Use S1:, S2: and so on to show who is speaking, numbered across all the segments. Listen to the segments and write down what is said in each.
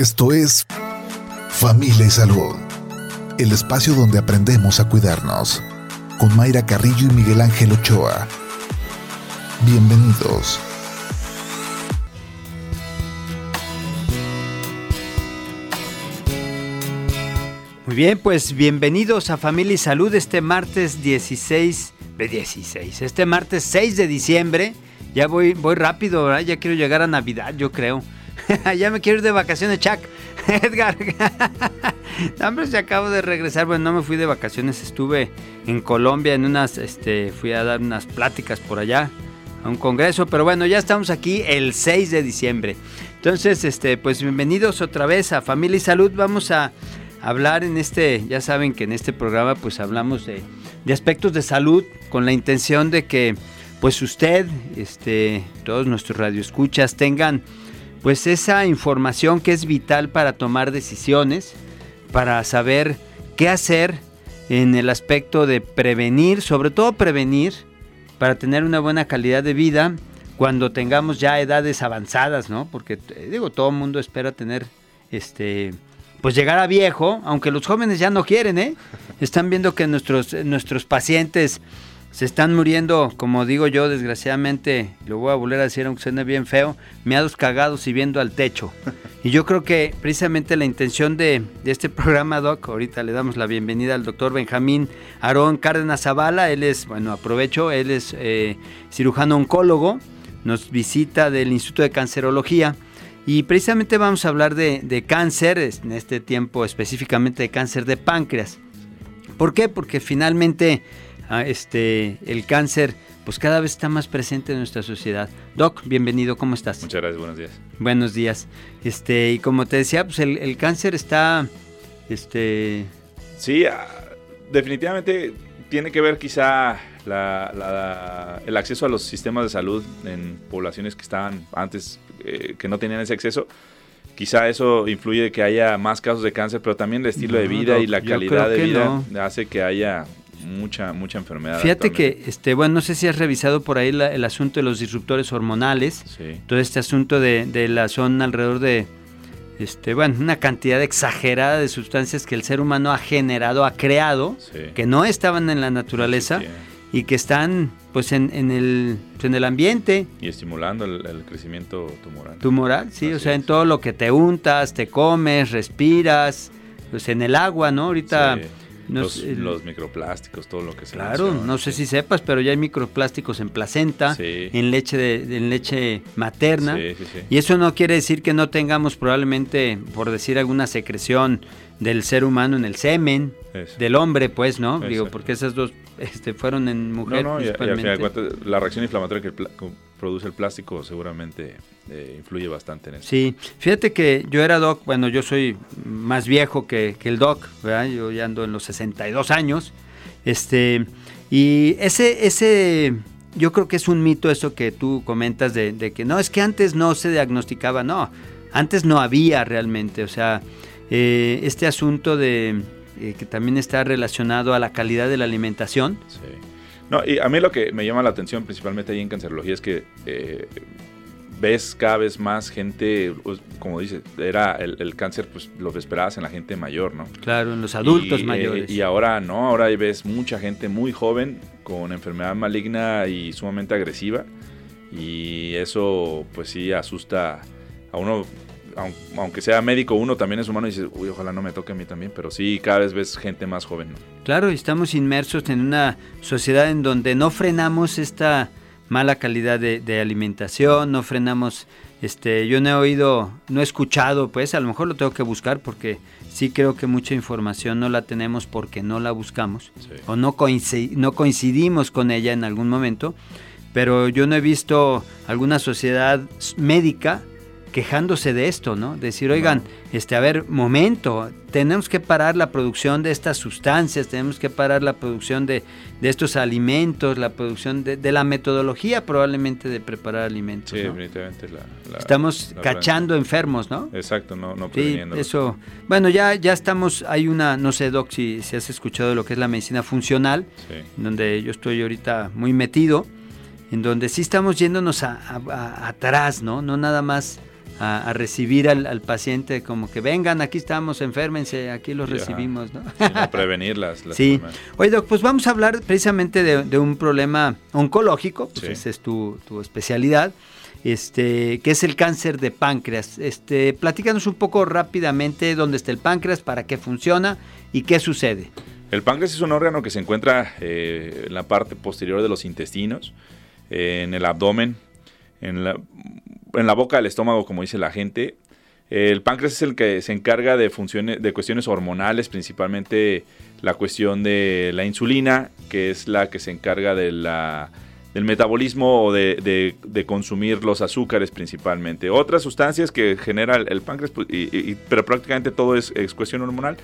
S1: Esto es Familia y Salud, el espacio donde aprendemos a cuidarnos, con Mayra Carrillo y Miguel Ángel Ochoa. Bienvenidos.
S2: Muy bien, pues bienvenidos a Familia y Salud este martes 16 de 16, este martes 6 de diciembre. Ya voy, voy rápido, ya quiero llegar a Navidad, yo creo. ya me quiero ir de vacaciones, Chuck. Edgar. hombre, se acabo de regresar. Bueno, no me fui de vacaciones, estuve en Colombia en unas, este, fui a dar unas pláticas por allá a un congreso, pero bueno, ya estamos aquí el 6 de diciembre. Entonces, este, pues bienvenidos otra vez a Familia y Salud. Vamos a hablar en este, ya saben que en este programa pues hablamos de, de aspectos de salud con la intención de que pues usted, este, todos nuestros radioescuchas tengan pues esa información que es vital para tomar decisiones, para saber qué hacer en el aspecto de prevenir, sobre todo prevenir, para tener una buena calidad de vida cuando tengamos ya edades avanzadas, ¿no? Porque eh, digo, todo el mundo espera tener este pues llegar a viejo, aunque los jóvenes ya no quieren, ¿eh? Están viendo que nuestros, nuestros pacientes se están muriendo, como digo yo, desgraciadamente, lo voy a volver a decir aunque suene bien feo, meados cagados y viendo al techo. Y yo creo que precisamente la intención de, este programa, Doc, ahorita le damos la bienvenida al doctor Benjamín Aarón Cárdenas Zavala, él es, bueno, aprovecho, él es eh, cirujano oncólogo, nos visita del Instituto de Cancerología. Y precisamente vamos a hablar de, de cáncer, en este tiempo específicamente de cáncer de páncreas. ¿Por qué? Porque finalmente este, el cáncer pues cada vez está más presente en nuestra sociedad. Doc, bienvenido, ¿cómo estás?
S3: Muchas gracias, buenos días.
S2: Buenos días. Este, y como te decía, pues el, cáncer está, este...
S3: Sí, ah, definitivamente tiene que ver quizá el acceso a los sistemas de salud en poblaciones que estaban antes, eh, que no tenían ese acceso. Quizá eso influye que haya más casos de cáncer, pero también el estilo de vida y la calidad de vida hace que haya mucha, mucha enfermedad.
S2: Fíjate que, este, bueno, no sé si has revisado por ahí el asunto de los disruptores hormonales. Todo este asunto de, de la son alrededor de, este, bueno, una cantidad exagerada de sustancias que el ser humano ha generado, ha creado, que no estaban en la naturaleza y que están pues en, en, el, pues, en el ambiente.
S3: Y estimulando el, crecimiento tumoral.
S2: Tumoral, sí, o sea, en todo lo que te untas, te comes, respiras, pues en el agua, ¿no? Ahorita
S3: los, microplásticos, todo lo que
S2: se Claro, no sé si sepas, pero ya hay microplásticos en placenta, en leche de, en leche materna. y eso no quiere decir que no tengamos probablemente, por decir alguna secreción del ser humano en el semen, del hombre, pues, ¿no? Digo, porque esas dos este, fueron en mujeres. No,
S3: no, la reacción inflamatoria que produce el plástico seguramente eh, influye bastante en eso.
S2: Sí, fíjate que yo era doc, bueno, yo soy más viejo que, el doc, ¿verdad? Yo ya ando en los 62 años. Este, y ese, ese, yo creo que es un mito eso que tú comentas de, que no, es que antes no se diagnosticaba, no, antes no había realmente, o sea, eh, este asunto de eh, que también está relacionado a la calidad de la alimentación. Sí.
S3: No, y a mí lo que me llama la atención principalmente ahí en cancerología es que eh, ves cada vez más gente, pues, como dices, era el, cáncer, pues lo esperabas en la gente mayor, ¿no?
S2: Claro, en los adultos mayores.
S3: y ahora no, ahora ves mucha gente muy joven con enfermedad maligna y sumamente agresiva. Y eso, pues sí, asusta a uno aunque sea médico, uno también es humano y dice, uy, ojalá no me toque a mí también, pero sí, cada vez ves gente más joven.
S2: Claro, estamos inmersos en una sociedad en donde no frenamos esta mala calidad de, alimentación, no frenamos, este, yo no he oído, no he escuchado, pues a lo mejor lo tengo que buscar porque sí creo que mucha información no la tenemos porque no la buscamos o no, no coincidimos con ella en algún momento, pero yo no he visto alguna sociedad médica quejándose de esto, ¿no? Decir, oigan, este, a ver, momento, tenemos que parar la producción de estas sustancias, tenemos que parar la producción de, estos alimentos, la producción de, la metodología probablemente de preparar alimentos. Sí, definitivamente. La, estamos cachando enfermos, ¿no?
S3: Exacto, no, no
S2: Sí, eso. Bueno, ya, ya estamos, hay una, no sé, Doc, si, si has escuchado de lo que es la medicina funcional, donde yo estoy ahorita muy metido, en donde sí estamos yéndonos a, atrás, ¿no? No nada más a, recibir al, paciente como que vengan, aquí estamos, enférmense, aquí los recibimos, ¿no?
S3: a prevenir las,
S2: Sí. Oye, Doc, pues vamos a hablar precisamente de, un problema oncológico, pues esa es tu, especialidad, este, que es el cáncer de páncreas. Este, platícanos un poco rápidamente dónde está el páncreas, para qué funciona y qué sucede.
S3: El páncreas es un órgano que se encuentra eh, en la parte posterior de los intestinos, eh, en el abdomen, en la, en la boca del estómago, como dice la gente. El páncreas es el que se encarga de funciones, de cuestiones hormonales, principalmente la cuestión de la insulina, que es la que se encarga de la, del metabolismo o de, consumir los azúcares principalmente. Otras sustancias que genera el, páncreas, pues, pero prácticamente todo es cuestión hormonal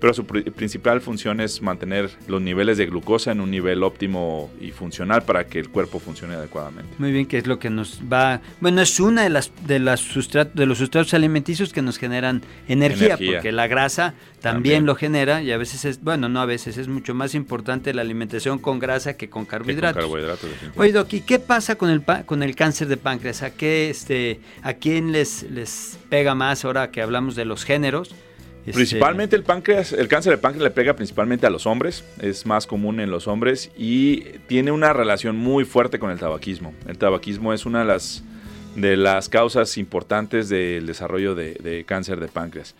S3: pero su principal función es mantener los niveles de glucosa en un nivel óptimo y funcional para que el cuerpo funcione adecuadamente.
S2: Muy bien, que es lo que nos va, bueno, es una de las de las de los sustratos alimenticios que nos generan energía, porque la grasa también, lo genera y a veces es, bueno, no a veces es mucho más importante la alimentación con grasa que con carbohidratos. Oye, Doc, ¿y qué pasa con el con el cáncer de páncreas? ¿A qué este a quién les les pega más ahora que hablamos de los géneros?
S3: Este, principalmente el páncreas, el cáncer de páncreas le pega principalmente a los hombres, es más común en los hombres y tiene una relación muy fuerte con el tabaquismo. El tabaquismo es una de las, de las causas importantes del desarrollo de, cáncer de páncreas.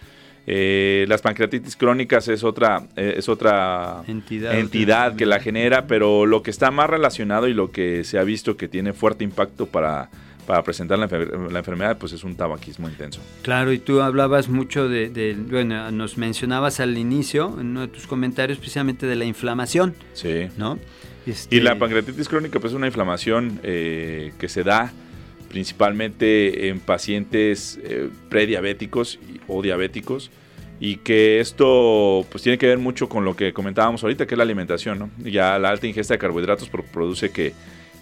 S3: Eh, las pancreatitis crónicas es otra, eh, es otra entidad, entidad que la genera, pero lo que está más relacionado y lo que se ha visto que tiene fuerte impacto para para presentar la, enfermedad, pues es un tabaquismo intenso.
S2: Claro, y tú hablabas mucho de, bueno, nos mencionabas al inicio, en uno de tus comentarios, precisamente de la inflamación.
S3: Sí.
S2: ¿No?
S3: Y la este pancreatitis crónica, pues es una inflamación eh, que se da principalmente en pacientes eh, prediabéticos o diabéticos y que esto pues tiene que ver mucho con lo que comentábamos ahorita, que es la alimentación, ¿no? Ya la alta ingesta de carbohidratos produce que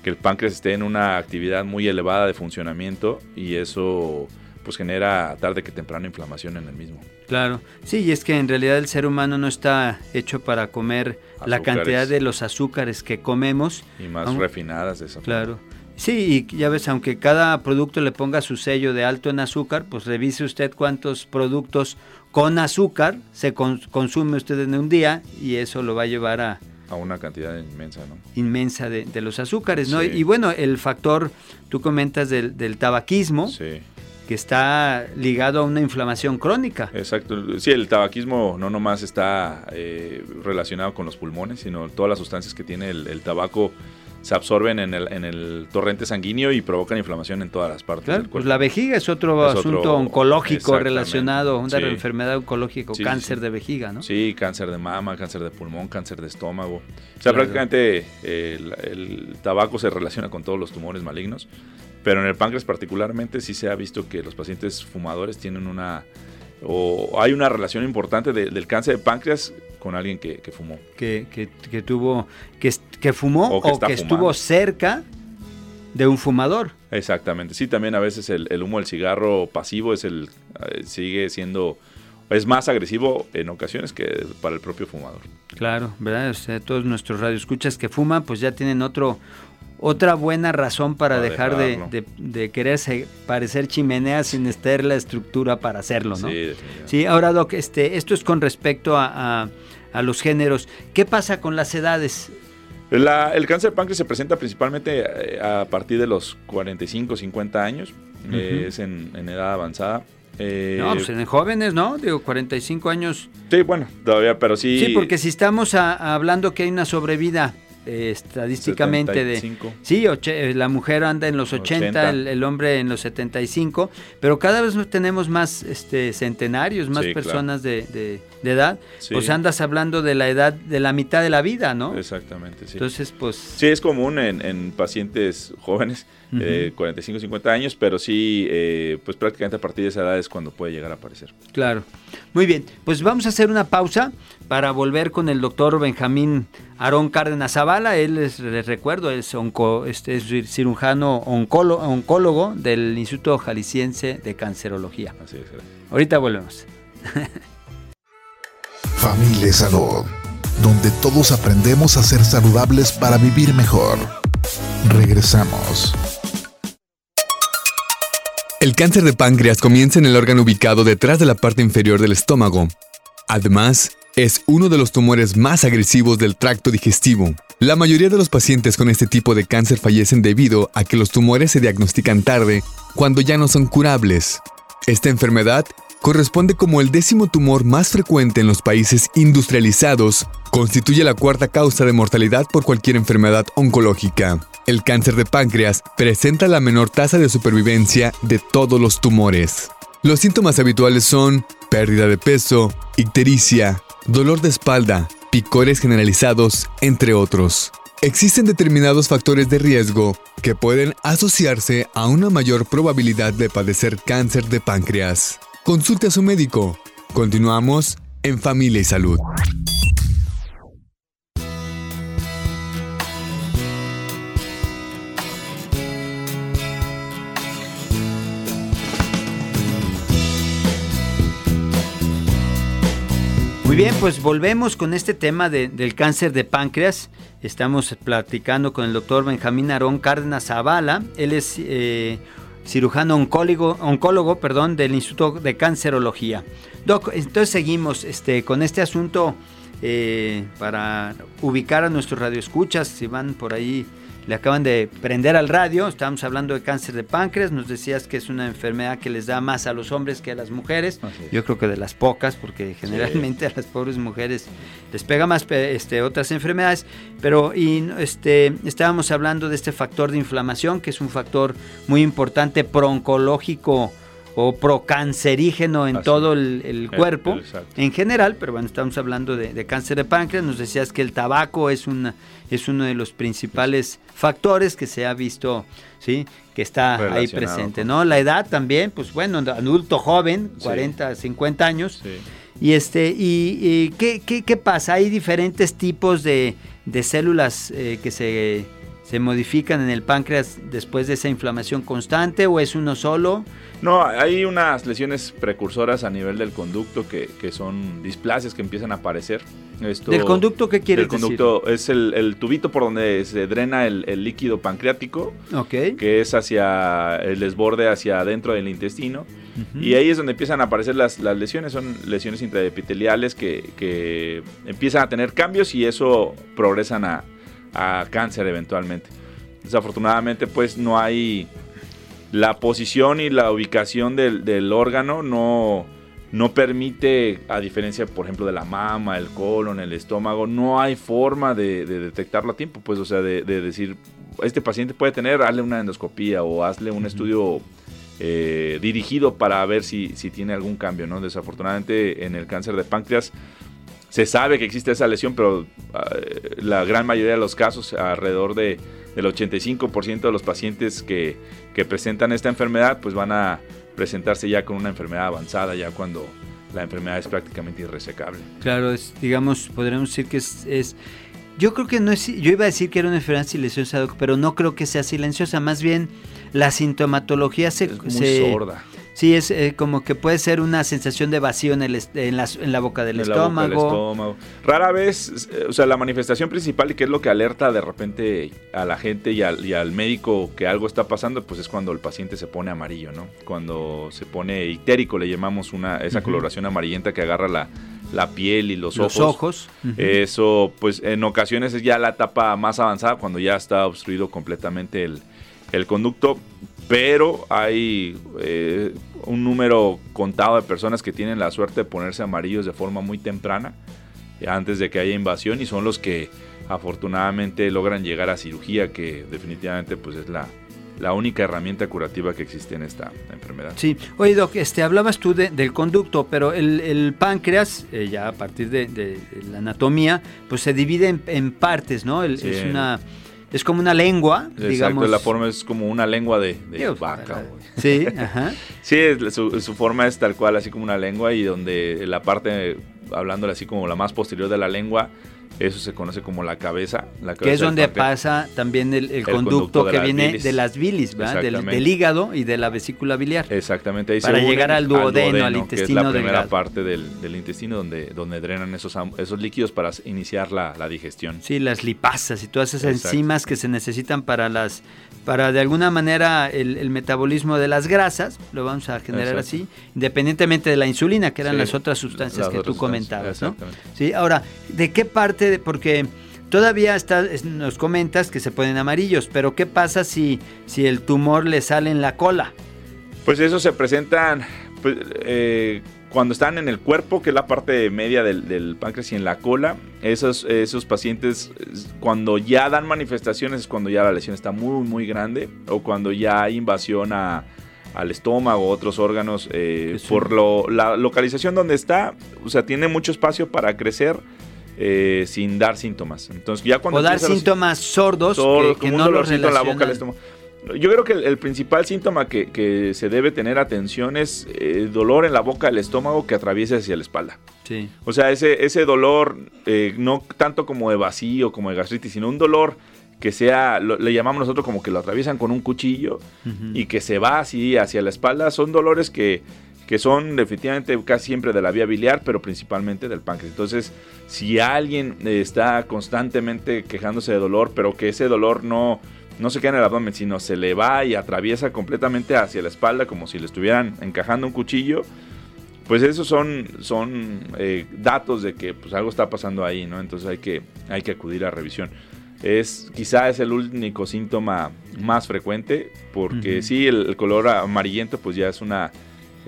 S3: que el páncreas esté en una actividad muy elevada de funcionamiento y eso pues genera tarde que temprano inflamación en el mismo.
S2: Claro, sí, y es que en realidad el ser humano no está hecho para comer la cantidad de los azúcares que comemos.
S3: Y más refinadas de esa
S2: Claro. Sí, y ya ves, aunque cada producto le ponga su sello de alto en azúcar, pues revise usted cuántos productos con azúcar se consume usted en un día y eso lo va a llevar a,
S3: a una cantidad inmensa, ¿no?
S2: Inmensa de, los azúcares, ¿no? Y, bueno, el factor, tú comentas del, tabaquismo, que está ligado a una inflamación crónica.
S3: Exacto. Sí, el tabaquismo no nomás está eh, relacionado con los pulmones, sino todas las sustancias que tiene el tabaco se absorben en el, en el torrente sanguíneo y provocan inflamación en todas las partes del cuerpo.
S2: Pues la vejiga es otro asunto oncológico relacionado, una enfermedad oncológica, cáncer de vejiga, ¿no?
S3: Sí, cáncer de mama, cáncer de pulmón, cáncer de estómago. O sea, prácticamente el, tabaco se relaciona con todos los tumores malignos, pero en el páncreas particularmente sí se ha visto que los pacientes fumadores tienen una o hay una relación importante del cáncer de páncreas con alguien que, fumó.
S2: Que, tuvo, que, que fumó o que, estuvo cerca de un fumador.
S3: Exactamente, sí, también a veces el, humo del cigarro pasivo es el, eh, sigue siendo, es más agresivo en ocasiones que para el propio fumador.
S2: Claro, ¿verdad? O sea, todos nuestros radioescuchas que fuman, pues ya tienen otro, otra buena razón para, dejar de, de, quererse parecer chimenea sin estar la estructura para hacerlo, ¿no? Sí, sí ahora Doc, este, esto es con respecto a, los géneros. ¿Qué pasa con las edades?
S3: el cáncer de páncreas se presenta principalmente eh, a partir de los 45, 50 años, eh, es en, edad avanzada.
S2: Eh, no, pues en jóvenes, ¿no? Digo, 45 años.
S3: Sí, bueno, todavía, pero sí.
S2: Sí, porque si estamos hablando que hay una sobrevida estadísticamente de... Sí, eh, la mujer anda en los 80, El, hombre en los 75, pero cada vez tenemos más este, centenarios, más personas de, edad. Pues andas hablando de la edad de la mitad de la vida, ¿no?
S3: Exactamente, sí.
S2: Entonces, pues...
S3: Sí, es común en, pacientes jóvenes, 45, 50 años, pero sí, eh, pues prácticamente a partir de esa edad es cuando puede llegar a aparecer.
S2: Claro. Muy bien, pues vamos a hacer una pausa para volver con el doctor Benjamín Aarón Cárdenas Zavala. Él, es, les recuerdo, es, onco, este, es cirujano oncólogo, oncólogo del Instituto Jalisciense de Cancerología. Así es. Ahorita volvemos.
S1: Familia Salud, donde todos aprendemos a ser saludables para vivir mejor. Regresamos.
S4: El cáncer de páncreas comienza en el órgano ubicado detrás de la parte inferior del estómago. Además, es uno de los tumores más agresivos del tracto digestivo. La mayoría de los pacientes con este tipo de cáncer fallecen debido a que los tumores se diagnostican tarde, cuando ya no son curables. Esta enfermedad corresponde como el décimo tumor más frecuente en los países industrializados, constituye la cuarta causa de mortalidad por cualquier enfermedad oncológica. El cáncer de páncreas presenta la menor tasa de supervivencia de todos los tumores. Los síntomas habituales son pérdida de peso, ictericia, dolor de espalda, picores generalizados, entre otros. Existen determinados factores de riesgo que pueden asociarse a una mayor probabilidad de padecer cáncer de páncreas. Consulte a su médico. Continuamos en Familia y Salud.
S2: Muy bien, pues volvemos con este tema del cáncer de páncreas. Estamos platicando con el doctor Benjamín Arón Cárdenas Zavala. Él es eh, cirujano oncólogo, oncólogo perdón, del Instituto de Cancerología. Doc, entonces seguimos este, con este asunto eh, para ubicar a nuestros radioescuchas, si van por ahí le acaban de prender al radio, estábamos hablando de cáncer de páncreas, nos decías que es una enfermedad que les da más a los hombres que a las mujeres, yo creo que de las pocas, porque generalmente a las pobres mujeres les pega más este, otras enfermedades, pero y, este, estábamos hablando de este factor de inflamación, que es un factor muy importante proncológico o procancerígeno en todo el, cuerpo en general, pero bueno, estamos hablando de, cáncer de páncreas, nos decías que el tabaco es, una, es uno de los principales factores que se ha visto, ¿sí? que está ahí presente, ¿no? La edad también, pues bueno, adulto joven, 40, 50 años. Y este, y, ¿qué, qué, pasa? Hay diferentes tipos de, células eh, que se, se modifican en el páncreas después de esa inflamación constante o es uno solo?
S3: No, hay unas lesiones precursoras a nivel del conducto que, son displasias que empiezan a aparecer.
S2: Esto, ¿Del conducto qué quiere decir?
S3: El conducto es el, tubito por donde se drena el, líquido pancreático, que es hacia el desborde hacia adentro del intestino. Y ahí es donde empiezan a aparecer las, lesiones, son lesiones intraepiteliales que, que, empiezan a tener cambios y eso progresan a, a cáncer eventualmente. Desafortunadamente pues no hay la posición y la ubicación del, órgano no, no permite, a diferencia, por ejemplo, de la mama, el colon, el estómago, no hay forma de, detectarlo a tiempo, pues, o sea, de, decir, este paciente puede tener, hazle una endoscopía o hazle un estudio eh, dirigido para ver si, si, tiene algún cambio, ¿no? Desafortunadamente, en el cáncer de páncreas se sabe que existe esa lesión, pero ah, la gran mayoría de los casos, alrededor de del 85% de los pacientes que, presentan esta enfermedad, pues van a presentarse ya con una enfermedad avanzada, ya cuando la enfermedad es prácticamente irresecable.
S2: Claro, es, digamos, podríamos decir que es, yo creo que no es, yo iba a decir que era una enfermedad silenciosa, pero no creo que sea silenciosa, más bien la sintomatología se...
S3: Es muy sorda.
S2: Sí, es eh, como que puede ser una sensación de vacío en, el en, la, boca del estómago.
S3: Rara vez, o sea, la manifestación principal y que es lo que alerta de repente a la gente y al, médico que algo está pasando, pues es cuando el paciente se pone amarillo, ¿no? Cuando se pone ictérico, le llamamos una, esa coloración amarillenta que agarra la, piel y los, ojos.
S2: Los ojos.
S3: Eso, pues en ocasiones es ya la etapa más avanzada, cuando ya está obstruido completamente el, el conducto pero hay eh, un número contado de personas que tienen la suerte de ponerse amarillos de forma muy temprana, antes de que haya invasión, y son los que afortunadamente logran llegar a cirugía, que definitivamente pues es la, la única herramienta curativa que existe en esta enfermedad.
S2: Sí, oye Doc, este, hablabas tú del conducto, pero el, páncreas, eh, ya a partir de, la anatomía, pues se divide en, partes, ¿no? Es una es como una lengua,
S3: Exacto, la forma es como una lengua de, vaca.
S2: Sí, ajá.
S3: sí, su, su, forma es tal cual, así como una lengua y donde la parte, hablándole así como la más posterior de la lengua, Eso se conoce como la cabeza. La
S2: que es donde pasa también el, conducto, que viene de las bilis, ¿verdad? Del, hígado y de la vesícula biliar.
S3: Exactamente. Ahí
S2: para llegar al duodeno, al, intestino.
S3: Que es la primera parte del, intestino donde, donde drenan esos, esos líquidos para iniciar la, digestión.
S2: Sí, las lipasas y todas esas enzimas que se necesitan para las para de alguna manera el, metabolismo de las grasas, lo vamos a generar así, independientemente de la insulina, que eran las otras sustancias que tú comentabas. ¿no? Sí, ahora, ¿de qué parte porque todavía está, nos comentas que se ponen amarillos, pero ¿qué pasa si, si el tumor le sale en la cola?
S3: Pues eso se presentan pues, eh, cuando están en el cuerpo, que es la parte media del, páncreas y en la cola. Esos, esos pacientes, cuando ya dan manifestaciones, es cuando ya la lesión está muy, muy grande o cuando ya hay invasión al estómago otros órganos eh, por la localización donde está, o sea, tiene mucho espacio para crecer eh, sin dar síntomas. Entonces, ya cuando
S2: o dar síntomas sordos que, no los en la boca,
S3: Yo creo que el, principal síntoma que, se debe tener atención es el eh, dolor en la boca del estómago que atraviesa hacia la espalda.
S2: Sí.
S3: O sea, ese, ese dolor, eh, no tanto como de vacío, como de gastritis, sino un dolor que sea, le llamamos nosotros como que lo atraviesan con un cuchillo y que se va así hacia la espalda, son dolores que que son definitivamente casi siempre de la vía biliar, pero principalmente del páncreas. Entonces, si alguien está constantemente quejándose de dolor, pero que ese dolor no, no se queda en el abdomen, sino se le va y atraviesa completamente hacia la espalda, como si le estuvieran encajando un cuchillo, pues esos son, son eh, datos de que pues, algo está pasando ahí, ¿no? Entonces hay que, hay que acudir a revisión. Es, quizá es el único síntoma más frecuente, porque sí, el, color amarillento pues ya es una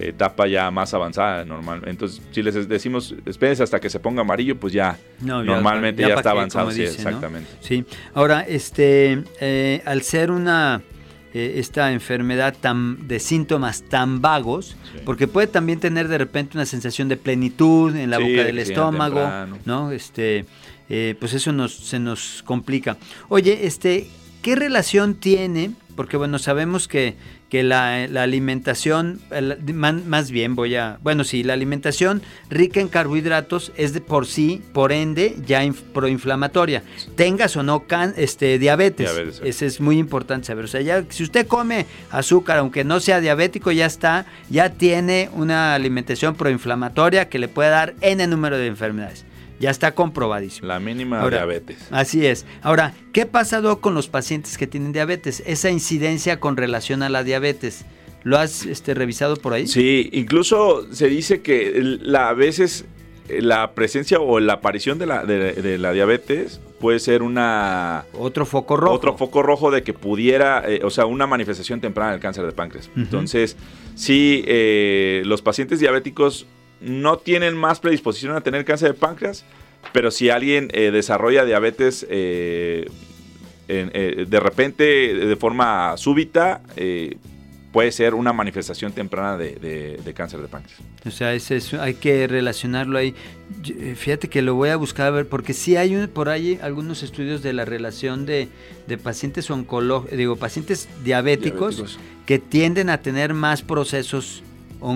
S3: etapa ya más avanzada normal. Entonces, si les decimos espérense hasta que se ponga amarillo, pues ya normalmente ya, está avanzado, sí, exactamente.
S2: Sí. Ahora, este, eh, al ser una eh, esta enfermedad tan de síntomas tan vagos, porque puede también tener de repente una sensación de plenitud en la boca del estómago, ¿no? Este, eh, pues eso nos, se nos complica. Oye, este, ¿qué relación tiene? Porque bueno, sabemos que que la, alimentación, más bien voy a, bueno, sí, la alimentación rica en carbohidratos es de por sí, por ende, ya proinflamatoria. Tengas o no can, este, diabetes. diabetes Eso es muy importante saber. O sea, ya, si usted come azúcar, aunque no sea diabético, ya está, ya tiene una alimentación proinflamatoria que le puede dar N número de enfermedades. Ya está comprobadísimo.
S3: La mínima diabetes.
S2: Así es. Ahora, ¿qué ha pasado con los pacientes que tienen diabetes? Esa incidencia con relación a la diabetes. ¿Lo has este, revisado por ahí?
S3: Sí, incluso se dice que la, a veces eh, la presencia o la aparición de la, de, la diabetes puede ser una...
S2: Otro foco rojo.
S3: Otro foco rojo de que pudiera, eh, o sea, una manifestación temprana del cáncer de páncreas. Entonces, sí, eh, los pacientes diabéticos no tienen más predisposición a tener cáncer de páncreas, pero si alguien eh, desarrolla diabetes eh, eh, de repente, de forma súbita, puede ser una manifestación temprana de, cáncer de páncreas.
S2: O sea, hay que relacionarlo ahí. Fíjate que lo voy a buscar a ver, porque sí hay por ahí algunos estudios de la relación de, pacientes oncológicos, digo, pacientes diabéticos, que tienden a tener más procesos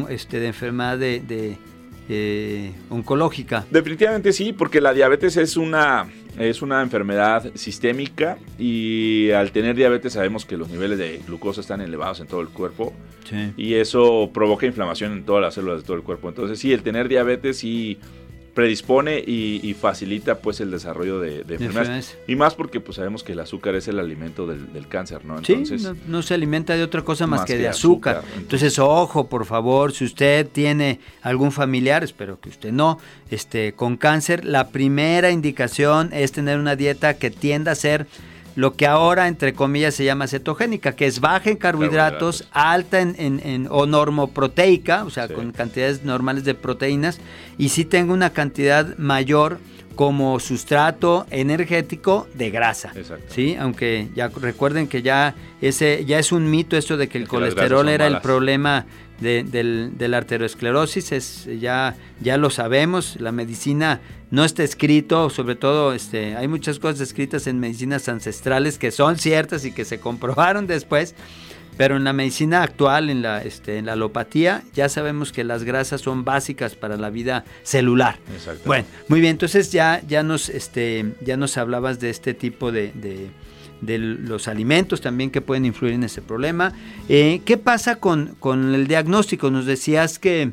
S2: este, de enfermedad de eh, oncológica.
S3: Definitivamente sí, porque la diabetes es una, es una enfermedad sistémica y al tener diabetes sabemos que los niveles de glucosa están elevados en todo el cuerpo y eso provoca inflamación en todas las células de todo el cuerpo. Entonces sí, el tener diabetes sí predispone y, facilita pues el desarrollo de, enfermedades. Y más porque pues sabemos que el azúcar es el alimento del, cáncer, ¿no?
S2: Entonces, sí, no, se alimenta de otra cosa más, que, de azúcar. Entonces, ojo, por favor, si usted tiene algún familiar, espero que usted no, este, con cáncer, la primera indicación es tener una dieta que tienda a ser lo que ahora, entre comillas, se llama cetogénica, que es baja en carbohidratos, alta en, en, o normoproteica, o sea, con cantidades normales de proteínas, y sí tengo una cantidad mayor como sustrato energético de grasa. ¿sí? Aunque ya recuerden que ya, ese, ya es un mito esto de que el colesterol era el problema de, la arteriosclerosis, es, ya, ya lo sabemos, la medicina no está escrito, sobre todo este, hay muchas cosas escritas en medicinas ancestrales que son ciertas y que se comprobaron después, Pero en la medicina actual, en la, este, en la alopatía, ya sabemos que las grasas son básicas para la vida celular.
S3: Exacto.
S2: Bueno, muy bien, entonces ya, ya, nos, este, ya nos hablabas de este tipo de, de- de los alimentos también que pueden influir en ese problema. Eh, ¿Qué pasa con, con el diagnóstico? Nos decías que,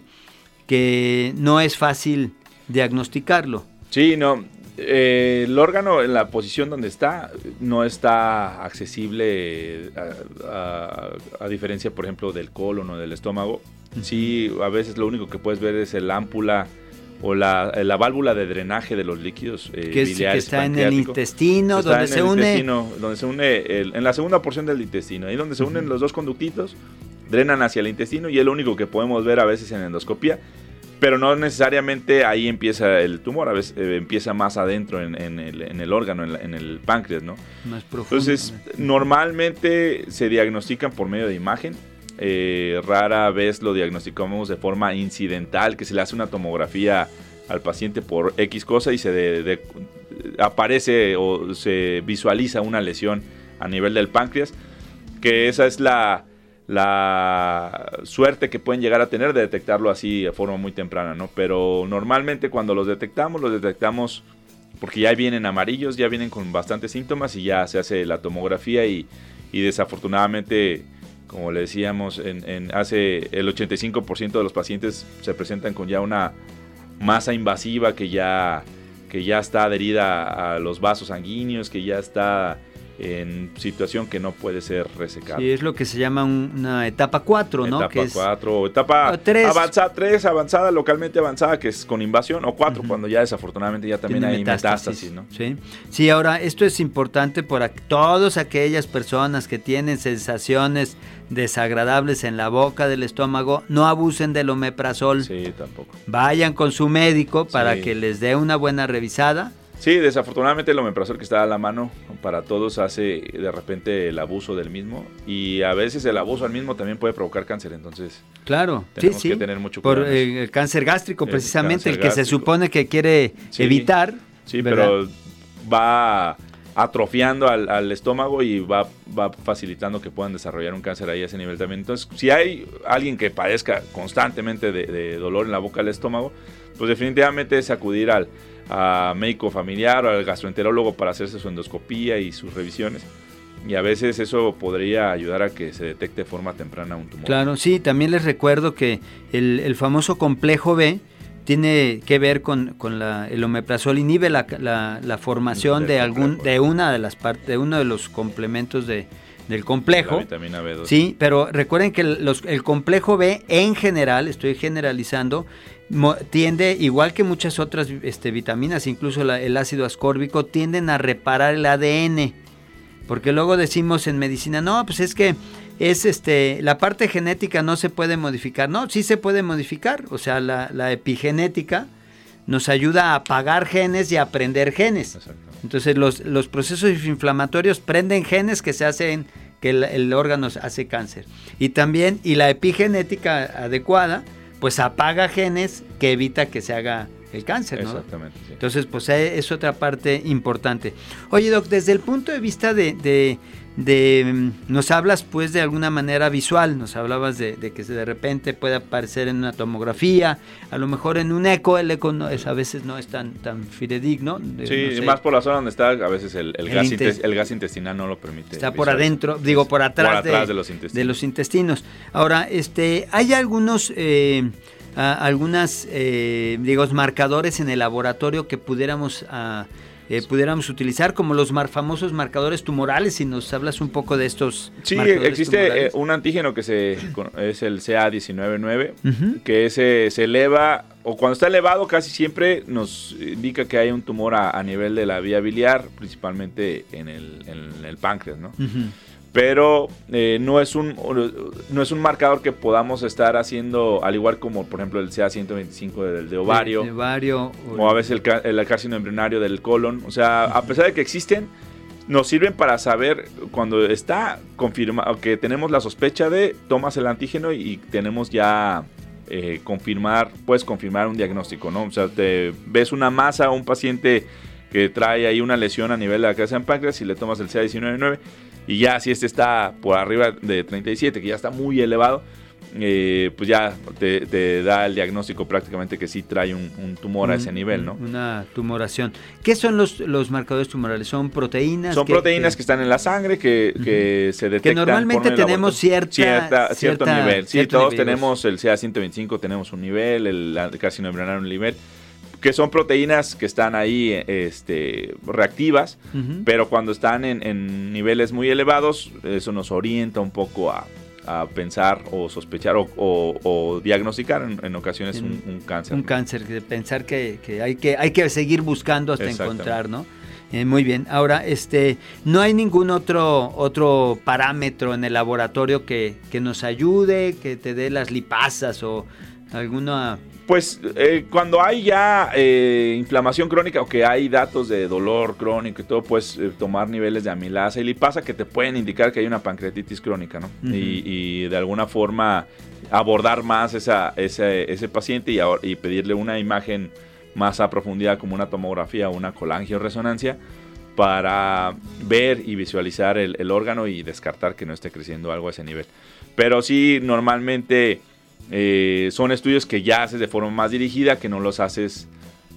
S2: que no es fácil diagnosticarlo.
S3: Sí, no. eh, el órgano en la posición donde está no está accesible a, a- a diferencia, por ejemplo, del colon o del estómago. Sí, a veces lo único que puedes ver es el ámpula o la, la válvula de drenaje de los líquidos eh,
S2: Que, es- que
S3: biliares
S2: está en el intestino,
S3: Está
S2: donde
S3: en
S2: se
S3: el
S2: une.
S3: intestino, donde se une el- en la segunda porción del intestino, ahí donde se unen los dos conductitos, drenan hacia el intestino y es lo único que podemos ver a veces en endoscopía, pero no necesariamente ahí empieza el tumor, a veces eh, empieza más adentro en, en el, en el órgano, en, la- en el páncreas, ¿no?
S2: Más profundo.
S3: Entonces, normalmente se diagnostican por medio de imagen. Eh, rara vez lo diagnosticamos de forma incidental, que se le hace una tomografía al paciente por X cosa y se aparece o se visualiza una lesión a nivel del páncreas, que esa es la, la suerte que pueden llegar a tener de detectarlo así de forma muy temprana, ¿no? Pero normalmente cuando los detectamos, los detectamos porque ya vienen amarillos, ya vienen con bastantes síntomas y ya se hace la tomografía y, y desafortunadamente, como le decíamos, en, en hace el 85% de los pacientes se presentan con ya una masa invasiva que ya, que ya está adherida a los vasos sanguíneos, que ya está en situación que no puede ser resecada.
S2: Sí, es lo que se llama un- una etapa 4, ¿no?
S3: Etapa
S2: que es
S3: 4 o etapa
S2: o tres.
S3: avanzada, 3 avanzada, localmente avanzada, que es con invasión, o 4
S2: Ujú.
S3: cuando ya desafortunadamente ya también
S2: tiene
S3: hay metástasis, ¿no?
S2: Sí. sí, ahora esto es importante para todas aquellas personas que tienen sensaciones desagradables en la boca del estómago, no abusen del omeprazol.
S3: Sí, tampoco.
S2: Vayan con su médico para
S3: Sí.
S2: que les dé una buena revisada.
S3: Sí, desafortunadamente el omeprazol que está a la mano para todos hace de repente el abuso del mismo y a veces el abuso al mismo también puede provocar cáncer, entonces
S2: Claro,
S3: Tenemos
S2: sí,
S3: que tener mucho
S2: Por
S3: cuidado eso.
S2: eh, el cáncer gástrico,
S3: El
S2: precisamente,
S3: cáncer
S2: el que se supone que quiere
S3: Sí.
S2: evitar.
S3: sí,
S2: ¿verdad?
S3: pero va atrofiando al, al estómago y va, va facilitando que puedan desarrollar un cáncer ahí a ese nivel también. Entonces, si hay alguien que padezca constantemente de, de dolor en la boca del estómago, pues definitivamente es acudir al a médico familiar o al gastroenterólogo para hacerse su endoscopía y sus revisiones. Y a veces eso podría ayudar a que se detecte de forma temprana un tumor.
S2: Claro, sí, también les recuerdo que el, el famoso complejo B tiene que ver con, con la, el omeprazol, inhibe la, la- la formación de algún de una de las partes, de uno de los complementos de, del
S3: La
S2: complejo.
S3: vitamina B2.
S2: Sí, pero recuerden que el, los- el complejo B en general, estoy generalizando, mo- tiende, igual que muchas otras este, vitaminas, incluso la- el ácido ascórbico, tienden a reparar el ADN. Porque luego decimos en medicina, no, pues es que es este, la parte genética no se puede modificar. No, sí se puede modificar. O sea, la, la epigenética nos ayuda a apagar genes y a aprender genes. Entonces los, los procesos inflamatorios prenden genes que se hacen, que el, el órgano hace cáncer. Y también, y la epigenética adecuada, pues apaga genes que evita que se haga el cáncer, ¿no?
S3: Exactamente. sí.
S2: Entonces, pues eh, es otra parte importante. Oye, Doc, desde el punto de vista de, de- de, mm, nos hablas pues de alguna manera visual, nos hablabas de, de que de repente puede aparecer en una tomografía, a lo mejor en un eco, el eco no es, a veces no es tan, tan fidedigno. de-
S3: Sí,
S2: no sé,
S3: más por la zona donde está, a veces el, el
S2: El
S3: gas,
S2: intes-
S3: intes- el gas intestinal no lo permite.
S2: Está por adentro, digo, por atrás,
S3: por atrás
S2: de,
S3: los intestinos.
S2: de los intestinos. Ahora, este, hay algunos, eh, algunas, eh, digamos, marcadores en el laboratorio que pudiéramos, ah, eh, pudiéramos utilizar, como los mar- famosos marcadores tumorales, si nos hablas un poco de estos.
S3: Sí, existe eh, un antígeno que se, es el CA199,
S2: Ujú.
S3: que ese se eleva, o cuando está elevado casi siempre nos indica que hay un tumor a, a nivel de la vía biliar, principalmente en el, en el páncreas, ¿no?
S2: Ujú.
S3: Pero eh, no, es un, no es un marcador que podamos estar haciendo, al igual como por ejemplo el CA125 del de ovario,
S2: De, de ovario.
S3: o a veces el, el carcinoma embrionario del colon. O sea, a pesar de que existen, nos sirven para saber cuando está confirmado, que tenemos la sospecha de, tomas el antígeno y tenemos ya eh, confirmar, puedes confirmar un diagnóstico, ¿no? O sea, te ves una masa, un paciente que trae ahí una lesión a nivel de la cabeza en páncreas y le tomas el CA199, Y ya si este está por arriba de 37, que ya está muy elevado, eh, pues ya te, da el diagnóstico prácticamente que sí trae un, tumor a ese nivel, ¿no?
S2: Una tumoración. ¿Qué son los, los marcadores tumorales? ¿Son proteínas?
S3: Son proteínas que, están en la sangre que, se detectan.
S2: Que normalmente tenemos cierta,
S3: cierto nivel. Sí, todos tenemos el CA125, tenemos un nivel, el, el carcinoma un nivel que son proteínas que están ahí este, reactivas, pero cuando están en, niveles muy elevados, eso nos orienta un poco a, pensar o sospechar o, diagnosticar en, ocasiones un, cáncer.
S2: Un cáncer, de pensar que, hay que hay que seguir buscando hasta encontrar, ¿no? Eh, muy bien. Ahora, este, no hay ningún otro otro parámetro en el laboratorio que, que nos ayude, que te dé las lipasas o alguna
S3: pues eh, cuando hay ya eh, inflamación crónica o que hay datos de dolor crónico y todo, puedes eh, tomar niveles de amilasa y lipasa que te pueden indicar que hay una pancreatitis crónica, ¿no? y, de alguna forma abordar más esa, ese paciente y, y, pedirle una imagen más a profundidad como una tomografía o una colangioresonancia para ver y visualizar el, el órgano y descartar que no esté creciendo algo a ese nivel. Pero sí, normalmente eh, son estudios que ya haces de forma más dirigida, que no los haces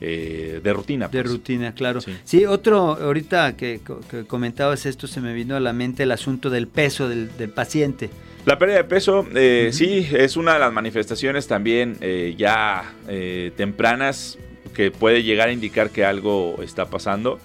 S3: eh, de rutina.
S2: De pues. rutina, claro. Sí. otro, ahorita que, comentabas esto, se me vino a la mente el asunto del peso del, paciente.
S3: La pérdida de peso, eh, sí, es una de las manifestaciones también ya tempranas que puede llegar a indicar que algo está pasando.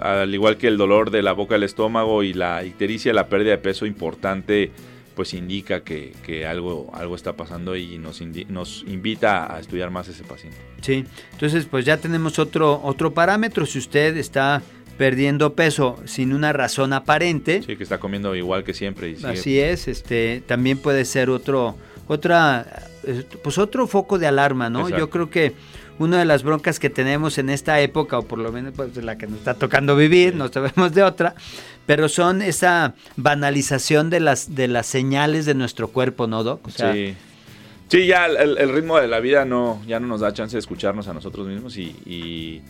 S3: al igual que el dolor de la boca del estómago y la ictericia, la pérdida de peso importante pues indica que, algo, algo está pasando y nos, nos invita a estudiar más ese paciente.
S2: Sí, entonces pues ya tenemos otro, otro parámetro. Si usted está perdiendo peso sin una razón aparente.
S3: Sí, que está comiendo igual que siempre.
S2: Así es, este, también puede ser otro, otra, eh, pues otro foco de alarma, ¿no? Yo creo que una de las broncas que tenemos en esta época, o por lo menos pues, la que nos está tocando vivir, no sabemos de otra, pero son esa banalización de las, de las señales de nuestro cuerpo, ¿no, Doc?
S3: sí. Sí, ya el, ritmo de la vida no, ya no nos da chance de escucharnos a nosotros mismos y,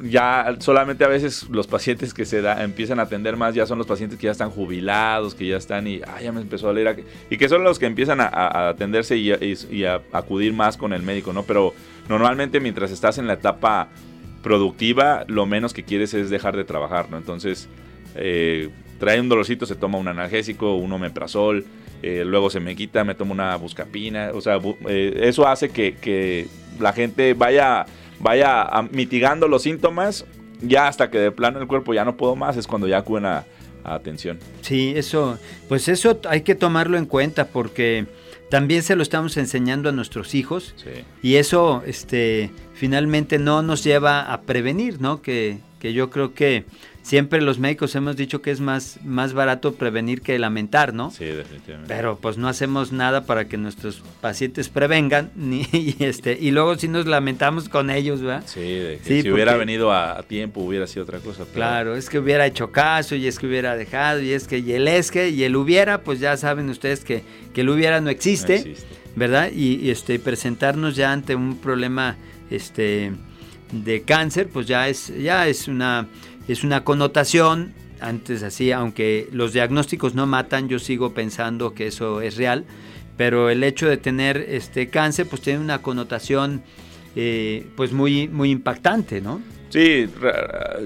S3: ya solamente a veces los pacientes que se da, empiezan a atender más ya son los pacientes que ya están jubilados, que ya están y ya me empezó a leer y que son los que empiezan a, atenderse y, a acudir más con el médico, ¿no? Pero normalmente mientras estás en la etapa productiva, lo menos que quieres es dejar de trabajar, ¿no? Entonces, eh, trae un dolorcito, se toma un analgésico, un omeprazol, eh, luego se me quita, me tomo una buscapina, o sea, eh, eso hace que, la gente vaya, vaya mitigando los síntomas, ya hasta que de plano el cuerpo ya no puedo más, es cuando ya acuden a, atención.
S2: Sí, eso, pues eso hay que tomarlo en cuenta porque también se lo estamos enseñando a nuestros hijos y eso, este, finalmente no nos lleva a prevenir, ¿no? Que, que yo creo que siempre los médicos hemos dicho que es más, más barato prevenir que lamentar, ¿no?
S3: Sí, definitivamente.
S2: Pero pues no hacemos nada para que nuestros pacientes prevengan ni, y, este, y luego si nos lamentamos con ellos, ¿verdad?
S3: Sí, si hubiera venido a, tiempo hubiera sido otra cosa.
S2: Claro, es que hubiera hecho caso y es que hubiera dejado y es que y el es que y el hubiera, pues ya saben ustedes que, que el hubiera no existe, ¿verdad? Y, y este, presentarnos ya ante un problema este, de cáncer, pues ya es, ya es una, es una connotación. Antes así, aunque los diagnósticos no matan, yo sigo pensando que eso es real. Pero el hecho de tener este cáncer, pues tiene una connotación eh, pues muy, muy impactante, ¿no?
S3: Sí,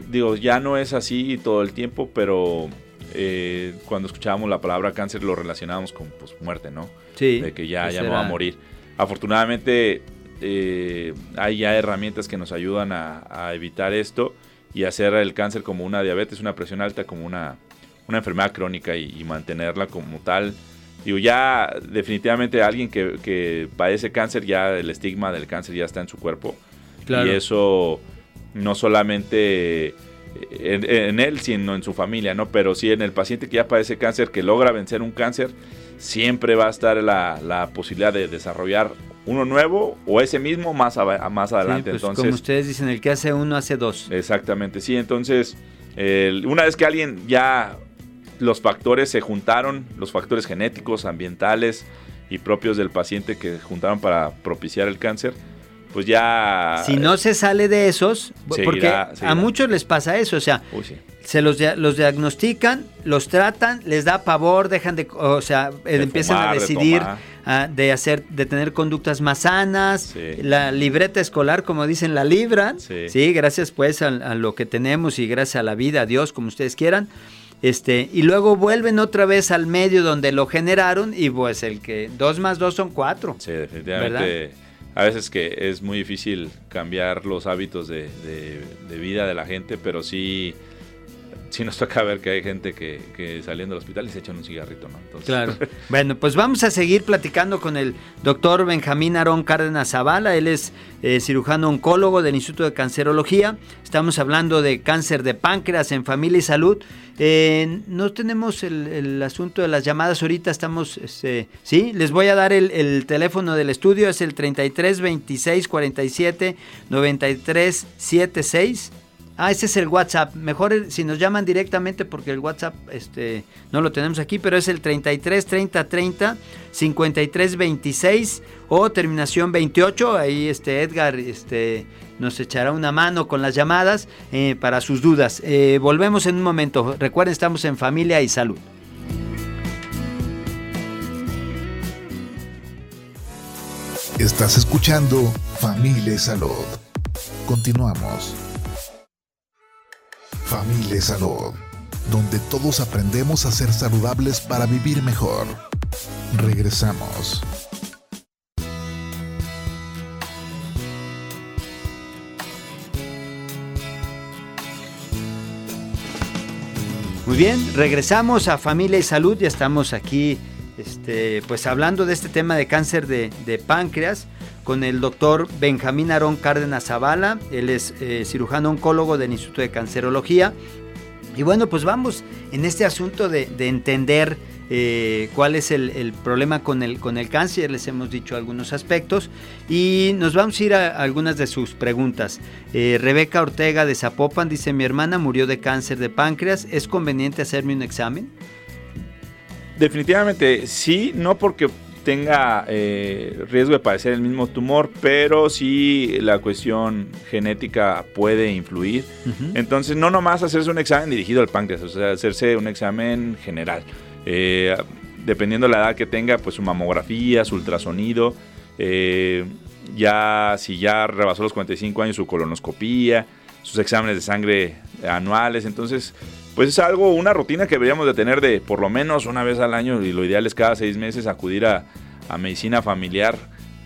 S3: digo, ya no es así todo el tiempo, pero eh, cuando escuchábamos la palabra cáncer lo relacionábamos con pues, muerte, ¿no?
S2: Sí.
S3: De que ya, ya no va a morir. Afortunadamente eh, hay ya herramientas que nos ayudan a, evitar esto y hacer el cáncer como una diabetes, una presión alta, como una, una enfermedad crónica y, mantenerla como tal. Digo, ya definitivamente alguien que, padece cáncer, ya el estigma del cáncer ya está en su cuerpo. Y eso no solamente en, él, sino en su familia, ¿no? Pero sí en el paciente que ya padece cáncer, que logra vencer un cáncer, siempre va a estar la, la posibilidad de desarrollar uno nuevo o ese mismo más, más adelante.
S2: Pues,
S3: entonces,
S2: como ustedes dicen, el que hace uno hace dos.
S3: Exactamente, sí. Entonces, una vez que alguien ya los factores se juntaron, los factores genéticos, ambientales y propios del paciente que se juntaron para propiciar el cáncer, pues ya...
S2: Si no se sale de esos, porque a muchos les pasa eso, o sea, se los, los diagnostican, los tratan, les da pavor, dejan de, o sea, empiezan a decidir de, hacer, de tener conductas más sanas, la libreta escolar, como dicen, la libran, sí, gracias pues a, lo que tenemos y gracias a la vida, a Dios, como ustedes quieran. Este, y luego vuelven otra vez al medio donde lo generaron y pues el que dos más dos son cuatro.
S3: Sí, definitivamente. A veces que es muy difícil cambiar los hábitos de, de vida de la gente, pero sí sí nos toca ver que hay gente que, saliendo del hospital y se echan un cigarrito, ¿no?
S2: Claro. bueno, pues vamos a seguir platicando con el doctor Benjamín Arón Cárdenas Zavala. Él es eh, cirujano oncólogo del Instituto de Cancerología. Estamos hablando de cáncer de páncreas en familia y salud. Eh, no tenemos el, asunto de las llamadas ahorita, estamos, este, sí, les voy a dar el, el, teléfono del estudio, es el 33 26 47 93 76. Ah, ese es el WhatsApp. Mejor si nos llaman directamente porque el WhatsApp este, no lo tenemos aquí, pero es el 33 30 30 53 26 o terminación 28. Ahí este Edgar este, nos echará una mano con las llamadas eh, para sus dudas. Eh, volvemos en un momento. Recuerden, estamos en familia y salud.
S1: Estás escuchando Familia y Salud. Continuamos. Familia Salud, donde todos aprendemos a ser saludables para vivir mejor. Regresamos.
S2: Muy bien, regresamos a Familia y Salud, ya estamos aquí este, pues hablando de este tema de cáncer de, de páncreas con el doctor Benjamín Arón Cárdenas Zavala. Él es eh, cirujano oncólogo del Instituto de Cancerología. Y bueno, pues vamos en este asunto de, entender eh, cuál es el, problema con el, con el cáncer. Les hemos dicho algunos aspectos y nos vamos a ir a, algunas de sus preguntas. Eh, Rebeca Ortega de Zapopan dice, mi hermana murió de cáncer de páncreas, ¿es conveniente hacerme un examen?
S3: Definitivamente sí, no porque tenga eh, riesgo de padecer el mismo tumor, pero sí la cuestión genética puede influir. Entonces, no nomás hacerse un examen dirigido al páncreas, o sea, hacerse un examen general. Eh, dependiendo de la edad que tenga, pues su mamografía, su ultrasonido, eh, ya si ya rebasó los 45 años, su colonoscopía, sus exámenes de sangre anuales. Entonces, pues es algo, una rutina que deberíamos de tener de por lo menos una vez al año y lo ideal es cada seis meses acudir a, medicina familiar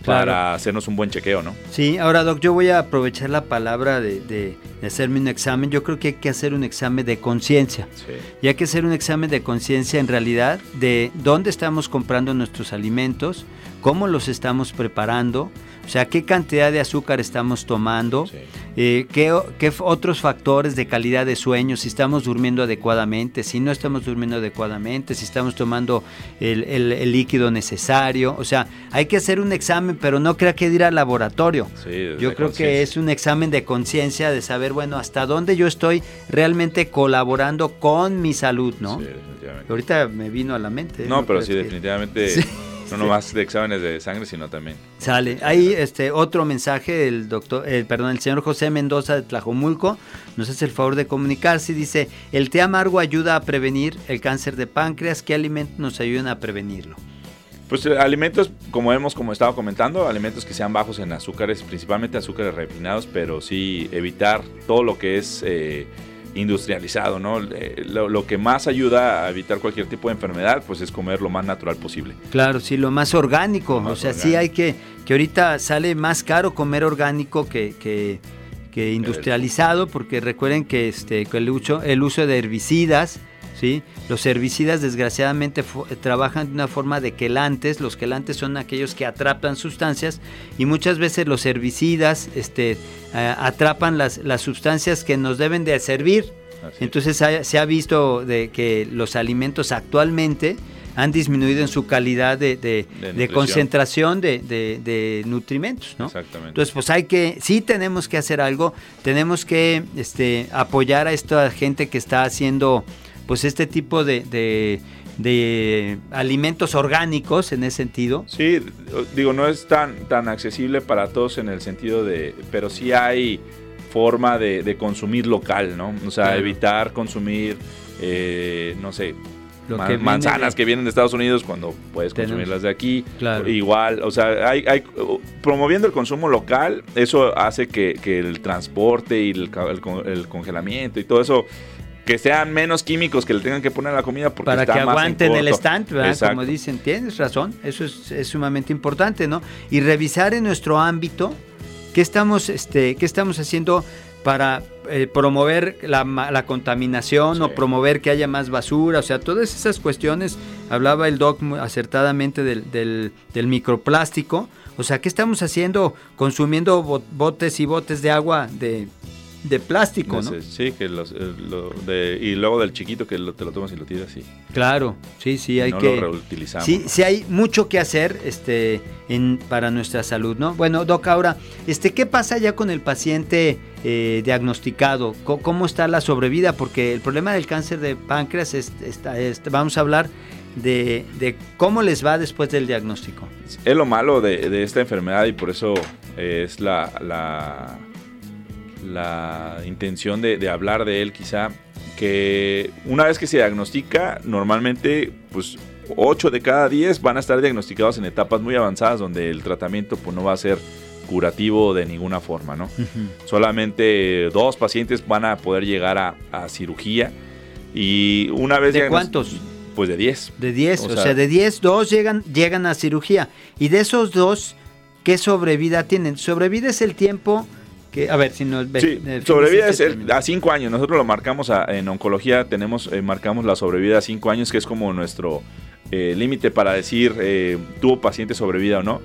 S3: para hacernos un buen chequeo, ¿no?
S2: Sí, ahora Doc, yo voy a aprovechar la palabra de, hacerme un examen. Yo creo que hay que hacer un examen de conciencia. Y hay que hacer un examen de conciencia en realidad de dónde estamos comprando nuestros alimentos, cómo los estamos preparando, o sea, qué cantidad de azúcar estamos tomando, eh, qué, otros factores de calidad de sueño, si estamos durmiendo adecuadamente, si no estamos durmiendo adecuadamente, si estamos tomando el, líquido necesario. O sea, hay que hacer un examen, pero no crea que ir al laboratorio. yo creo que es un examen de conciencia, de saber, bueno, hasta dónde yo estoy realmente colaborando con mi salud, ¿no? Sí, definitivamente. Ahorita me vino a la mente.
S3: No, pero sí, definitivamente. No nomás de exámenes de sangre, sino también.
S2: Sale. Hay este otro mensaje del doctor, eh, perdón, el señor José Mendoza de Tlajomulco. Nos hace el favor de comunicarse. Dice, el té amargo ayuda a prevenir el cáncer de páncreas. ¿Qué alimentos nos ayudan a prevenirlo?
S3: Pues eh, alimentos, como hemos como estaba comentando, alimentos que sean bajos en azúcares, principalmente azúcares refinados, pero sí evitar todo lo que es eh, industrializado, ¿no? Eh, lo, que más ayuda a evitar cualquier tipo de enfermedad, pues es comer lo más natural posible.
S2: Claro, sí, lo más orgánico. o sea, sí hay que, que ahorita sale más caro comer orgánico que, que, industrializado, porque recuerden que, este, el, uso, el uso de herbicidas, ¿sí? Los herbicidas desgraciadamente trabajan de una forma de quelantes, los quelantes son aquellos que atrapan sustancias y muchas veces los herbicidas este, eh, atrapan las, las, sustancias que nos deben de servir. Entonces se ha visto de que los alimentos actualmente han disminuido en su calidad de, de, concentración de, de, nutrimentos, ¿no? Exactamente. Entonces, pues hay que, sí tenemos que hacer algo, tenemos que este, apoyar a esta gente que está haciendo pues este tipo de, de, alimentos orgánicos en ese sentido.
S3: Sí, digo, no es tan, tan accesible para todos en el sentido de, pero sí hay forma de, consumir local, ¿no? O sea, evitar consumir, eh, no sé, manzanas que vienen de Estados Unidos cuando puedes consumirlas de aquí. Igual, o sea, hay, promoviendo el consumo local, eso hace que, el transporte y el, congelamiento y todo eso que sean menos químicos que le tengan que poner a la comida porque
S2: para que aguanten el stand, ¿verdad? Como dicen, tienes razón, eso es, sumamente importante, ¿no? Y revisar en nuestro ámbito qué estamos, este, qué estamos haciendo para eh, promover la, contaminación o promover que haya más basura, o sea, todas esas cuestiones, hablaba el doc acertadamente del, del, microplástico, o sea, ¿qué estamos haciendo? Consumiendo botes y botes de agua de de plástico, ¿no?
S3: Sí, que los, eh, y luego del chiquito que te lo tomas y lo tiras, sí.
S2: Claro, sí, sí, hay que...
S3: Lo reutilizamos.
S2: Sí, sí hay mucho que hacer este, en, para nuestra salud, ¿no? Bueno, Doc, ahora, este, ¿qué pasa ya con el paciente eh, diagnosticado? ¿Cómo, está la sobrevida? Porque el problema del cáncer de páncreas, es, está, vamos a hablar de, de, cómo les va después del diagnóstico.
S3: Es lo malo de, de esta enfermedad y por eso es la, la la intención de, hablar de él quizá, que una vez que se diagnostica, normalmente pues 8 de cada 10 van a estar diagnosticados en etapas muy avanzadas donde el tratamiento pues no va a ser curativo de ninguna forma, ¿no? Solamente dos pacientes van a poder llegar a, cirugía y una vez...
S2: ¿De cuántos?
S3: Pues de 10.
S2: De 10, o, sea, de 10, dos llegan, llegan a cirugía. Y de esos dos, ¿qué sobrevida tienen? Sobrevida es el tiempo a ver, si nos
S3: Sí, sobrevida es a cinco años. Nosotros lo marcamos en oncología, tenemos, eh, marcamos la sobrevida a cinco años, que es como nuestro eh, límite para decir eh, tuvo paciente sobrevida o no.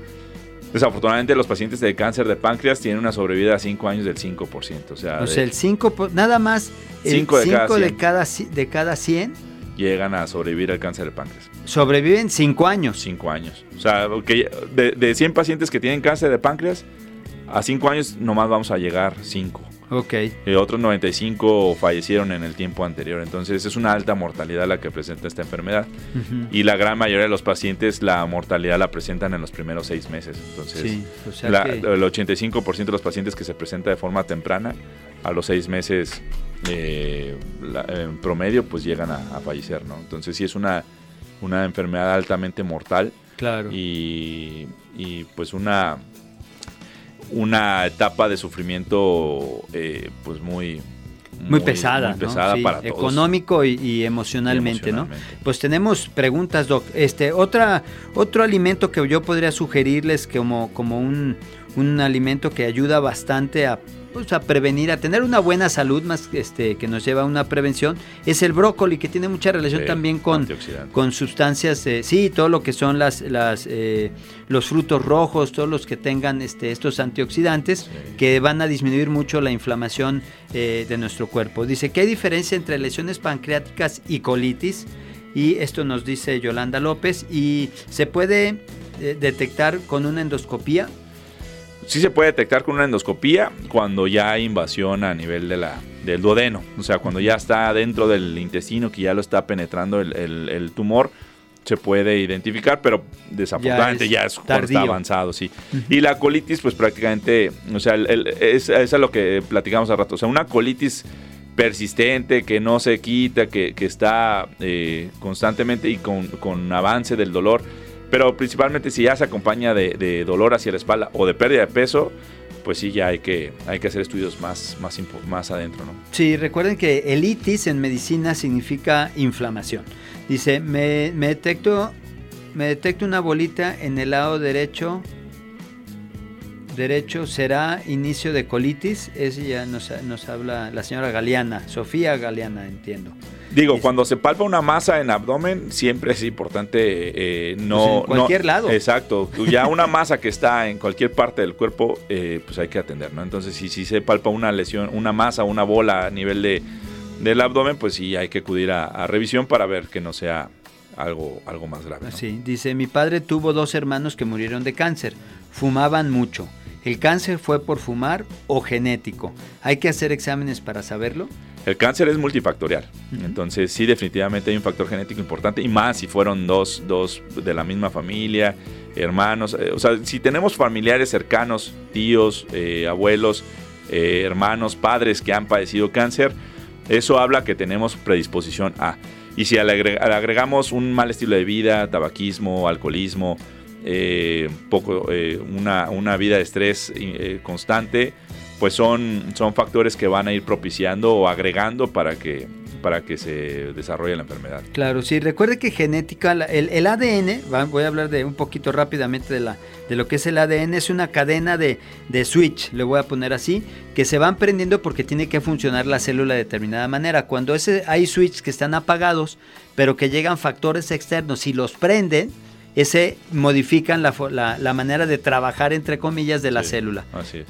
S3: Desafortunadamente los pacientes de cáncer de páncreas tienen una sobrevida a 5 años del 5%. O sea,
S2: o sea el 5, nada más el 5 de, de, cada, de cada 100
S3: llegan a sobrevivir al cáncer de páncreas.
S2: Sobreviven 5 años.
S3: 5 años. O sea, que de, de 100 pacientes que tienen cáncer de páncreas, a cinco años nomás vamos a llegar cinco.
S2: Ok.
S3: Eh, otros 95 fallecieron en el tiempo anterior. Entonces es una alta mortalidad la que presenta esta enfermedad. Y la gran mayoría de los pacientes la mortalidad la presentan en los primeros seis meses. Entonces sí, o sea el 85% de los pacientes que se presenta de forma temprana, a los seis meses eh, en promedio pues llegan a, fallecer. ¿no? Entonces sí es una, una enfermedad altamente mortal.
S2: Claro.
S3: y pues una una etapa de sufrimiento eh, pues muy,
S2: muy, pesada,
S3: pesada para
S2: todos. económico y, emocionalmente, ¿no? Pues tenemos preguntas, Doc. Este, otra, otro alimento que yo podría sugerirles como, como un, un alimento que ayuda bastante a pues, a prevenir, a tener una buena salud, más este, que nos lleva a una prevención, es el brócoli, que tiene mucha relación también con, con sustancias, sí, todo lo que son las, las, eh, los frutos rojos, todos los que tengan este, estos antioxidantes, que van a disminuir mucho la inflamación eh, de nuestro cuerpo. Dice que hay diferencia entre lesiones pancreáticas y colitis, y esto nos dice Yolanda López, y se puede eh, detectar con una endoscopía
S3: sí se puede detectar con una endoscopía cuando ya hay invasión a nivel de la, del duodeno, o sea, cuando ya está dentro del intestino, que ya lo está penetrando el, tumor, se puede identificar, pero desafortunadamente ya es, está avanzado, sí. Y la colitis, pues prácticamente, o sea, es, es a lo que platicamos hace rato, o sea, una colitis persistente, que no se quita, que, está eh, constantemente y con, con avance del dolor, pero principalmente si ya se acompaña de, dolor hacia la espalda o de pérdida de peso, pues sí, ya hay que, hay que hacer estudios más, más, más adentro, ¿no?
S2: Sí, recuerden que el itis en medicina significa inflamación. Dice, me, detecto, me detecto una bolita en el lado derecho. Derecho será inicio de colitis. Esa ya nos, nos habla la señora Galeana, Sofía Galeana, entiendo.
S3: Digo, cuando se palpa una masa en abdomen, siempre es importante eh, no... Pues
S2: en cualquier lado.
S3: Exacto. Ya una masa que está en cualquier parte del cuerpo, eh, pues hay que atender, ¿no? Entonces, si, si se palpa una lesión, una masa, una bola a nivel de, del abdomen, pues sí hay que acudir a, revisión para ver que no sea algo, algo más grave.
S2: Sí, dice, mi padre tuvo dos hermanos que murieron de cáncer. Fumaban mucho. ¿El cáncer fue por fumar o genético? ¿Hay que hacer exámenes para saberlo?
S3: El cáncer es multifactorial, entonces sí definitivamente hay un factor genético importante y más si fueron dos, dos de la misma familia, hermanos, eh, o sea, si tenemos familiares cercanos, tíos, eh, abuelos, eh, hermanos, padres que han padecido cáncer, eso habla que tenemos predisposición a. Y si le agregamos un mal estilo de vida, tabaquismo, alcoholismo, eh, poco, eh, una, una, vida de estrés constante, pues son, son factores que van a ir propiciando o agregando para que para que se desarrolle la enfermedad.
S2: Claro, sí, recuerde que genética, el, ADN, voy a hablar de un poquito rápidamente de, la, de lo que es el ADN, es una cadena de, de switch, le voy a poner así, que se van prendiendo porque tiene que funcionar la célula de determinada manera. Cuando ese, hay switch que están apagados, pero que llegan factores externos y los prenden, ese modifican la, manera de trabajar, entre comillas, de la célula.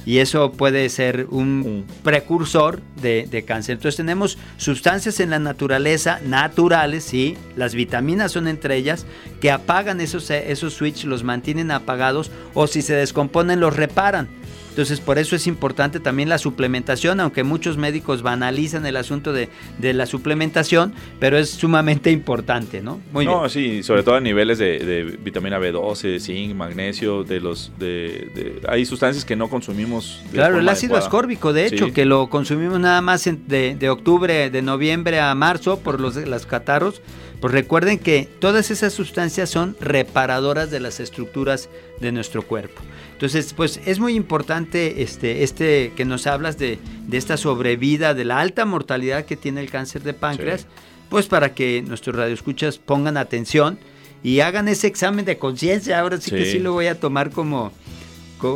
S2: Y eso puede ser un precursor de, cáncer. Entonces tenemos sustancias en la naturaleza, naturales, sí, las vitaminas son entre ellas, que apagan esos, esos switches, los mantienen apagados, o si se descomponen, los reparan. Entonces, por eso es importante también la suplementación, aunque muchos médicos banalizan el asunto de, la suplementación, pero es sumamente importante, ¿no?
S3: Muy no, sí, sobre todo a niveles de, vitamina B12, zinc, magnesio, de los de, hay sustancias que no consumimos.
S2: claro, el ácido ascórbico, de hecho, que lo consumimos nada más de, octubre, de noviembre a marzo por los las catarros. Pues recuerden que todas esas sustancias son reparadoras de las estructuras de nuestro cuerpo. Entonces, pues es muy importante este, este que nos hablas de, esta sobrevida, de la alta mortalidad que tiene el cáncer de páncreas, pues para que nuestros radioescuchas pongan atención y hagan ese examen de conciencia. Ahora sí, que sí lo voy a tomar como,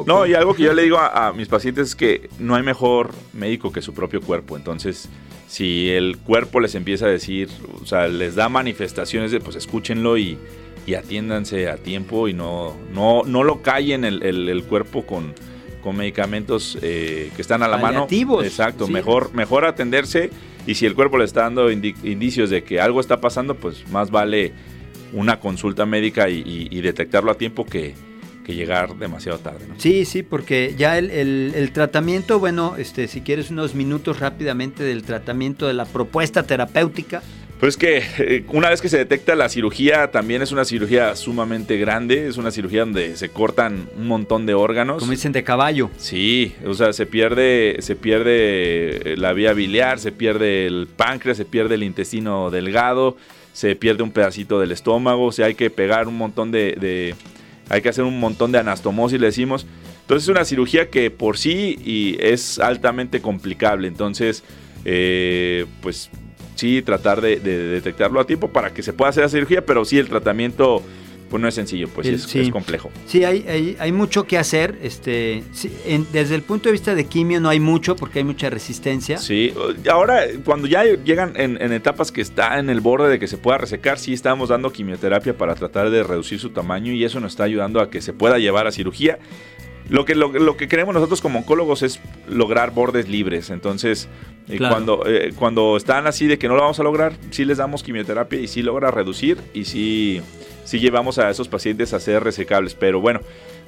S3: no, y algo que yo le digo a, mis pacientes es que no hay mejor médico que su propio cuerpo. Entonces, si el cuerpo les empieza a decir, o sea, les da manifestaciones de, pues escúchenlo y, y atiéndanse a tiempo y no, no, no lo callen el, el, cuerpo con, con medicamentos eh, que están a la mano. Exacto, mejor, mejor atenderse y si el cuerpo le está dando indicios de que algo está pasando, pues más vale una consulta médica y, detectarlo a tiempo que, que llegar demasiado tarde.
S2: Sí, sí, porque ya el, el, el, tratamiento, bueno, este, si quieres unos minutos rápidamente del tratamiento de la propuesta terapéutica.
S3: Pues que eh, una vez que se detecta la cirugía, también es una cirugía sumamente grande, es una cirugía donde se cortan un montón de órganos.
S2: Como dicen de caballo.
S3: Sí, o sea, se pierde, se pierde la vía biliar, se pierde el páncreas, se pierde el intestino delgado, se pierde un pedacito del estómago, o sea, hay que pegar un montón de, hay que hacer un montón de anastomosis, le decimos. Entonces es una cirugía que por sí y es altamente complicable. Entonces, eh, pues sí tratar de, detectarlo a tiempo para que se pueda hacer la cirugía, pero sí el tratamiento pues no es sencillo, pues es, complejo.
S2: Sí, hay, hay, mucho que hacer. Este, desde el punto de vista de quimio no hay mucho porque hay mucha resistencia.
S3: Sí, ahora cuando ya llegan en, en, etapas que está en el borde de que se pueda resecar, sí estamos dando quimioterapia para tratar de reducir su tamaño y eso nos está ayudando a que se pueda llevar a cirugía. Lo que, lo, que queremos nosotros como oncólogos es lograr bordes libres. Entonces, eh, cuando, eh, cuando están así de que no lo vamos a lograr, sí les damos quimioterapia y sí logra reducir y sí, sí llevamos a esos pacientes a ser resecables. Pero bueno,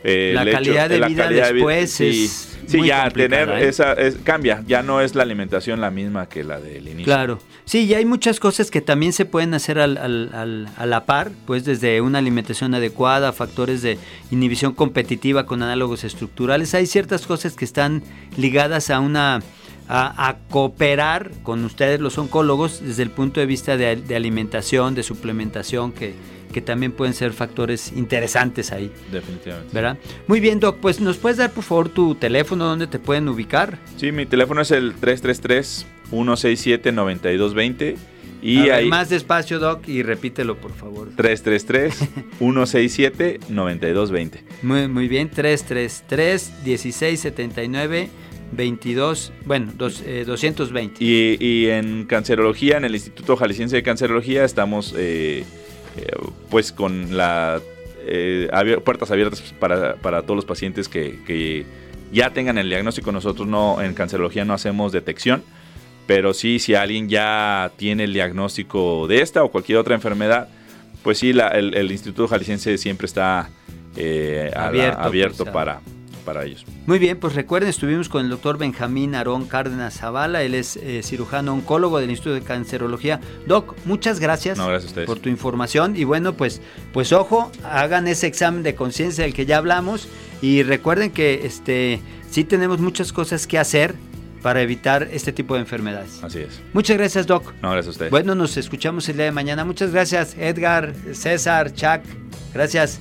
S2: eh, la calidad de vida después es
S3: Sí, ya tener ¿eh? esa cambia, ya no es la alimentación la misma que la del inicio.
S2: Claro, sí, y hay muchas cosas que también se pueden hacer al, al, a la par, pues desde una alimentación adecuada, factores de inhibición competitiva con análogos estructurales, hay ciertas cosas que están ligadas a una a, cooperar con ustedes los oncólogos desde el punto de vista de, de alimentación, de suplementación que que también pueden ser factores interesantes ahí.
S3: Definitivamente.
S2: ¿Verdad? Muy bien, Doc, pues nos puedes dar por favor tu teléfono donde te pueden ubicar.
S3: Sí, mi teléfono es el 333 167 9220 y
S2: ahí, más despacio, Doc, y repítelo, por favor.
S3: 333-167-9220.
S2: Muy, muy bien, 333-1679. 22, bueno, 220.
S3: Eh, y, y, en cancerología, en el Instituto Jalisciense de Cancerología, estamos eh, eh, pues con las eh, puertas abiertas para, todos los pacientes que, ya tengan el diagnóstico. Nosotros no en cancerología no hacemos detección, pero sí si alguien ya tiene el diagnóstico de esta o cualquier otra enfermedad, pues sí, el, Instituto Jalisciense siempre está eh, abierto, para, para ellos.
S2: Muy bien, pues recuerden, estuvimos con el doctor Benjamín Aarón Cárdenas Zavala, él es eh, cirujano oncólogo del Instituto de Cancerología. Doc, muchas gracias,
S3: no, gracias
S2: por tu información y bueno, pues, pues ojo, hagan ese examen de conciencia del que ya hablamos y recuerden que este, sí tenemos muchas cosas que hacer para evitar este tipo de enfermedades.
S3: Así es.
S2: Muchas gracias, Doc.
S3: No, gracias a ustedes.
S2: Bueno, nos escuchamos el día de mañana. Muchas gracias, Edgar, César, Chuck. Gracias.